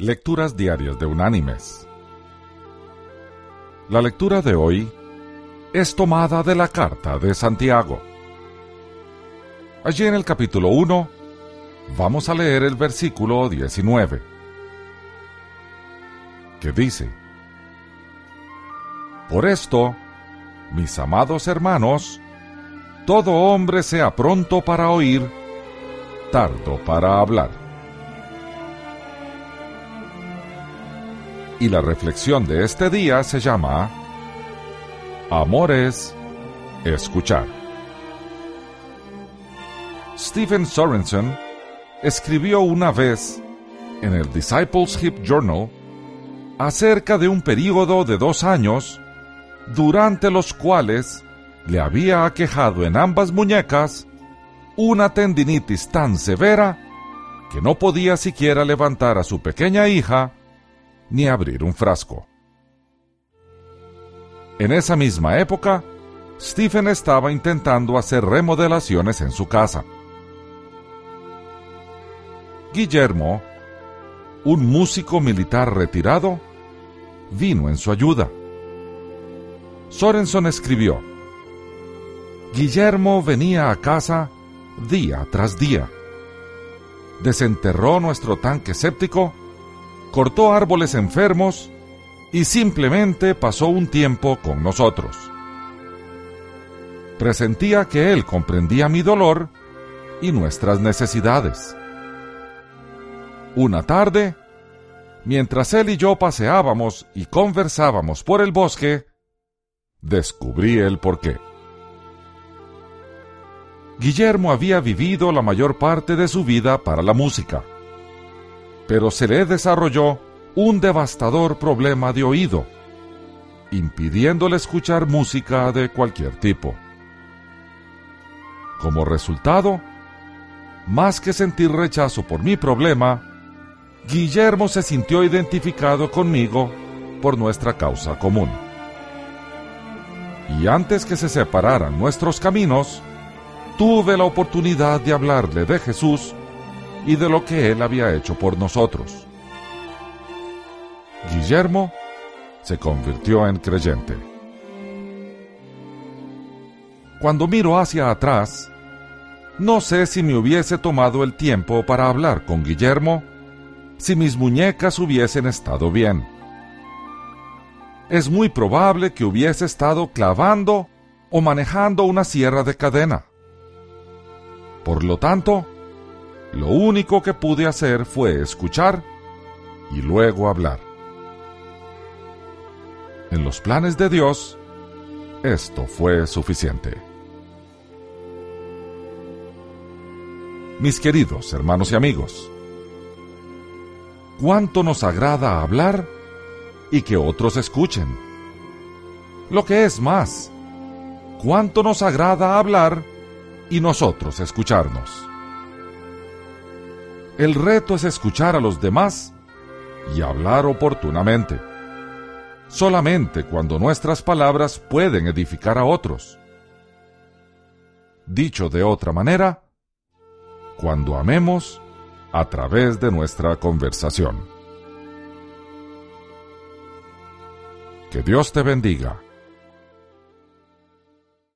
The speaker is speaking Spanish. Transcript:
Lecturas Diarias de Unánimes. La lectura de hoy es tomada de la carta de Santiago. Allí en el capítulo 1 vamos a leer el versículo 19, que dice, Por esto, mis amados hermanos, todo hombre sea pronto para oír, tardo para hablar. Y la reflexión de este día se llama Amor es escuchar. Stephen Sorensen escribió una vez en el Discipleship Journal acerca de un período de dos años durante los cuales le había aquejado en ambas muñecas una tendinitis tan severa que no podía siquiera levantar a su pequeña hija ni abrir un frasco. En esa misma época, Stephen estaba intentando hacer remodelaciones en su casa. Guillermo, un músico militar retirado, vino en su ayuda. Sorenson escribió, Guillermo venía a casa día tras día. Desenterró nuestro tanque séptico, cortó árboles enfermos y simplemente pasó un tiempo con nosotros. Presentía que él comprendía mi dolor y nuestras necesidades. Una tarde, mientras él y yo paseábamos y conversábamos por el bosque, descubrí el porqué. Guillermo había vivido la mayor parte de su vida para la música, pero se le desarrolló un devastador problema de oído, impidiéndole escuchar música de cualquier tipo. Como resultado, más que sentir rechazo por mi problema, Guillermo se sintió identificado conmigo por nuestra causa común. Y antes que se separaran nuestros caminos, tuve la oportunidad de hablarle de Jesús y de lo que Él había hecho por nosotros. Guillermo se convirtió en creyente. Cuando miro hacia atrás, no sé si me hubiese tomado el tiempo para hablar con Guillermo, si mis muñecas hubiesen estado bien. Es muy probable que hubiese estado clavando o manejando una sierra de cadena. Por lo tanto, lo único que pude hacer fue escuchar y luego hablar. En los planes de Dios, esto fue suficiente. Mis queridos hermanos y amigos, cuánto nos agrada hablar y que otros escuchen. Lo que es más, cuánto nos agrada hablar y nosotros escucharnos. El reto es escuchar a los demás y hablar oportunamente. Solamente cuando nuestras palabras pueden edificar a otros. Dicho de otra manera, cuando amemos a través de nuestra conversación. Que Dios te bendiga